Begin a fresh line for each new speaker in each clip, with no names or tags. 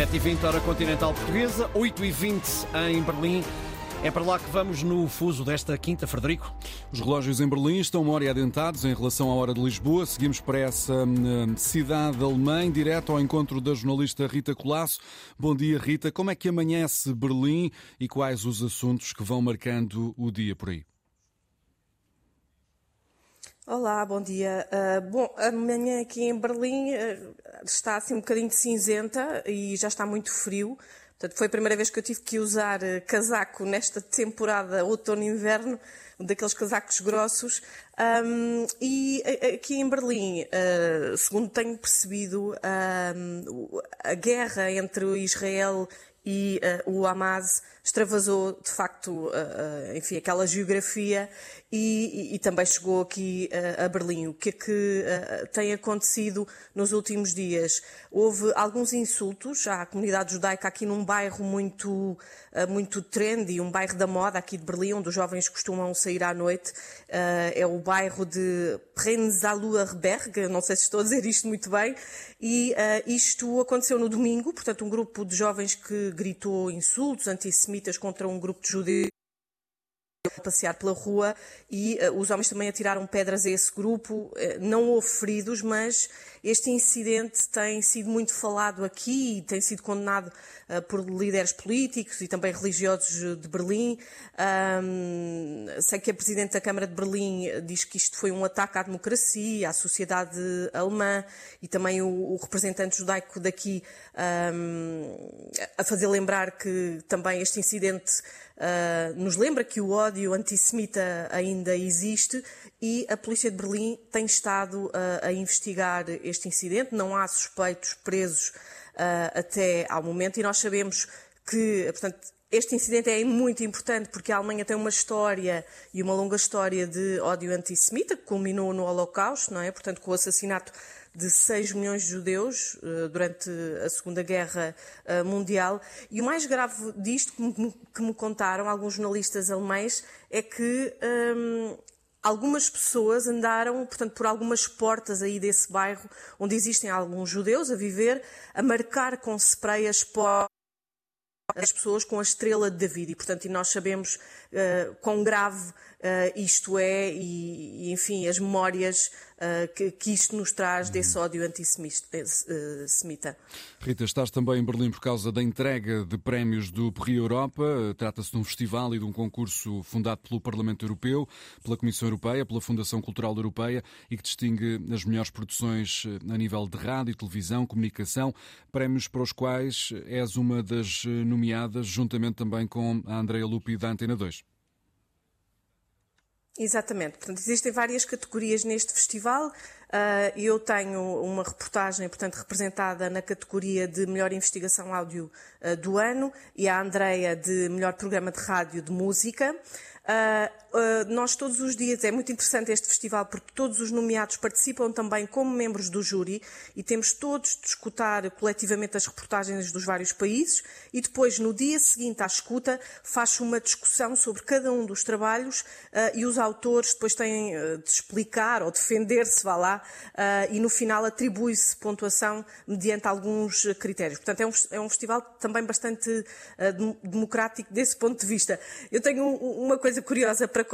7h20, hora continental portuguesa, 8h20 em Berlim. É para lá que vamos no fuso desta quinta, Frederico.
Os relógios em Berlim estão uma hora adiantados em relação à hora de Lisboa. Seguimos para essa hum, cidade alemã, direto ao encontro da jornalista Rita Colasso. Bom dia, Rita. Como é que amanhece Berlim e quais os assuntos que vão marcando o dia por aí?
Olá, bom dia. Uh, bom, amanhã aqui em Berlim uh, está assim um bocadinho cinzenta e já está muito frio. Portanto, foi a primeira vez que eu tive que usar uh, casaco nesta temporada outono-inverno, daqueles casacos grossos. Um, e aqui em Berlim, segundo tenho percebido, a guerra entre Israel e o Hamas extravasou de facto, enfim, aquela geografia e, e, e, também chegou aqui uh, a Berlim. O que é que uh, tem acontecido nos últimos dias? Houve alguns insultos à comunidade judaica aqui num bairro muito, uh, muito trendy, um bairro da moda aqui de Berlim, onde os jovens costumam sair à noite. é o bairro de Prenzlauerberg, não sei se estou a dizer isto muito bem, e isto aconteceu no domingo, portanto um grupo de jovens que gritou insultos antissemitas contra um grupo de judeus passear pela rua e uh, os homens também atiraram pedras a esse grupo. Uh, não houve feridos, mas este incidente tem sido muito falado aqui e tem sido condenado uh, por líderes políticos e também religiosos de Berlim. Um, sei que a Presidente da Câmara de Berlim diz que isto foi um ataque à democracia, à sociedade alemã e também o, o representante judaico daqui um, a fazer lembrar que também este incidente uh, nos lembra que o ódio antissemita ainda existe e a polícia de Berlim tem estado uh, a investigar este incidente. Não há suspeitos presos uh, até ao momento e nós sabemos que, portanto, este incidente é muito importante porque a Alemanha tem uma história e uma longa história de ódio antissemita que culminou no Holocausto, não é? Portanto, com o assassinato de 6 milhões de judeus uh, durante a Segunda Guerra uh, Mundial. E o mais grave disto, que me, contaram alguns jornalistas alemães, é que um, algumas pessoas andaram, portanto, por algumas portas aí desse bairro, onde existem alguns judeus a viver, a marcar com spray as portas as pessoas com a estrela de David. E, portanto, nós sabemos uh, quão grave uh, isto é e, e, enfim, as memórias que, que, isto nos traz uhum. desse ódio antissemita.
Rita, estás também em Berlim por causa da entrega de prémios do Prix Europa. Trata-se de um festival e de um concurso fundado pelo Parlamento Europeu, pela Comissão Europeia, pela Fundação Cultural Europeia e que distingue as melhores produções a nível de rádio, televisão, comunicação, prémios para os quais és uma das nomeadas, juntamente também com a Andrea Lupi da Antena 2.
Exatamente. Portanto, existem várias categorias neste festival. Uh, eu tenho uma reportagem, portanto, representada na categoria de melhor investigação áudio uh, do ano e a Andreia de melhor programa de rádio de música. Uh, uh, nós todos os dias, é muito interessante este festival porque todos os nomeados participam também como membros do júri e temos todos de escutar coletivamente as reportagens dos vários países e depois no dia seguinte à escuta faz uma discussão sobre cada um dos trabalhos uh, e os autores depois têm de explicar ou defender-se, vá lá, e no final atribui-se pontuação mediante alguns critérios. Portanto, é um, é um festival também bastante democrático desse ponto de vista. Eu tenho uma coisa coisa curiosa para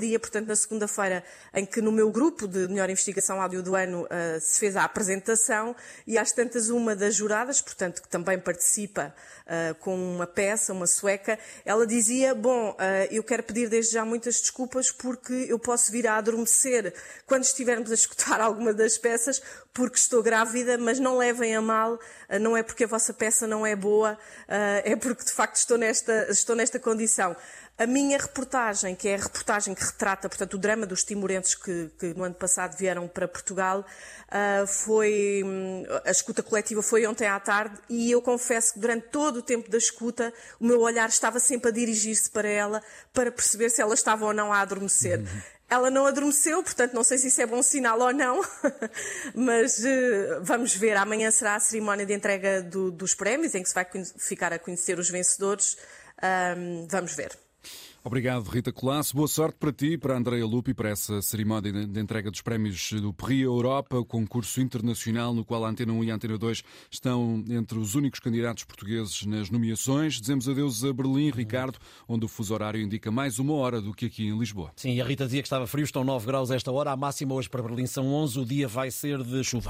dia, portanto, na segunda-feira, em que no meu grupo de melhor investigação áudio do ano uh, se fez a apresentação e às tantas uma das juradas, portanto, que também participa uh, com uma peça, uma sueca, ela dizia, bom, uh, eu quero pedir desde já muitas desculpas porque eu posso vir a adormecer quando estivermos a escutar alguma das peças porque estou grávida, mas não levem a mal, não é porque a vossa peça não é boa, é porque de facto estou nesta, estou nesta condição. A minha reportagem, que é a reportagem que retrata, portanto, o drama dos timorenses que, que no ano passado vieram para Portugal, uh, foi, hum, a escuta coletiva foi ontem à tarde e eu confesso que durante todo o tempo da escuta o meu olhar estava sempre a dirigir-se para ela para perceber se ela estava ou não a adormecer. Uhum. Ela não adormeceu, portanto não sei se isso é bom sinal ou não, mas uh, vamos ver. Amanhã será a cerimónia de entrega do, dos prémios, em que se vai ficar a conhecer os vencedores. Um, vamos ver.
Obrigado, Rita Colasso. Boa sorte para ti, para a Andrea Lupi, para essa cerimónia de entrega dos prémios do PRI Europa, o concurso internacional no qual a Antena 1 e a Antena 2 estão entre os únicos candidatos portugueses nas nomeações. Dizemos adeus a Berlim, Ricardo, onde o fuso horário indica mais uma hora do que aqui em Lisboa.
Sim, a Rita dizia que estava frio, estão 9 graus esta hora, a máxima hoje para Berlim são 11, o dia vai ser de chuva.